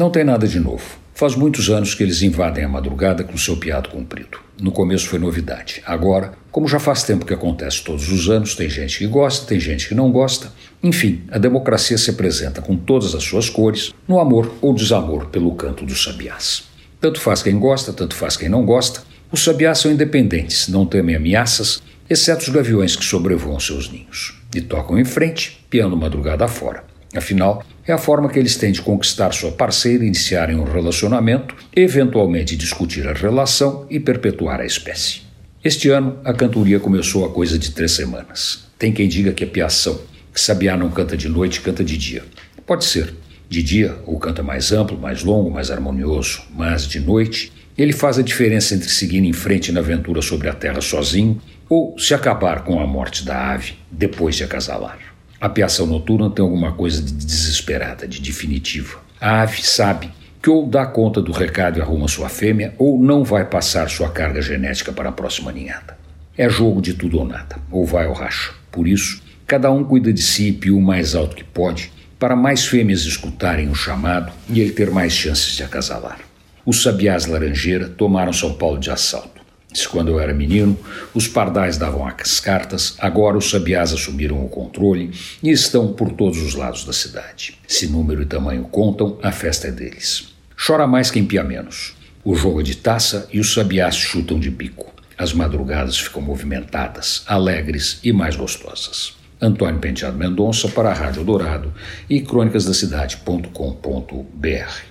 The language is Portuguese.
Não tem nada de novo. Faz muitos anos que eles invadem a madrugada com seu piado comprido. No começo foi novidade. Agora, como já faz tempo que acontece todos os anos, tem gente que gosta, tem gente que não gosta. Enfim, a democracia se apresenta com todas as suas cores, no amor ou desamor pelo canto dos sabiás. Tanto faz quem gosta, tanto faz quem não gosta. Os sabiás são independentes, não temem ameaças, exceto os gaviões que sobrevoam seus ninhos. E tocam em frente, piando madrugada fora. Afinal, é a forma que eles têm de conquistar sua parceira, iniciarem um relacionamento, eventualmente discutir a relação e perpetuar a espécie. Este ano, a cantoria começou a coisa de três semanas. Tem quem diga que é piação, que Sabiá não canta de noite, canta de dia. Pode ser. De dia, o canta mais amplo, mais longo, mais harmonioso, mas de noite, ele faz a diferença entre seguir em frente na aventura sobre a terra sozinho ou se acabar com a morte da ave depois de acasalar. A piação noturna tem alguma coisa de desesperada, de definitiva. A ave sabe que ou dá conta do recado e arruma sua fêmea, ou não vai passar sua carga genética para a próxima ninhada. É jogo de tudo ou nada, ou vai ou racha. Por isso, cada um cuida de si e pia o mais alto que pode, para mais fêmeas escutarem o chamado e ele ter mais chances de acasalar. Os sabiás laranjeira tomaram São Paulo de assalto. Se quando eu era menino, os pardais davam as cartas, agora os sabiás assumiram o controle e estão por todos os lados da cidade. Se número e tamanho contam, a festa é deles. Chora mais quem pia menos. O jogo é de taça e os sabiás chutam de bico. As madrugadas ficam movimentadas, alegres e mais gostosas. Antônio Penteado Mendonça para a Rádio Dourado e crônicasdacidade.com.br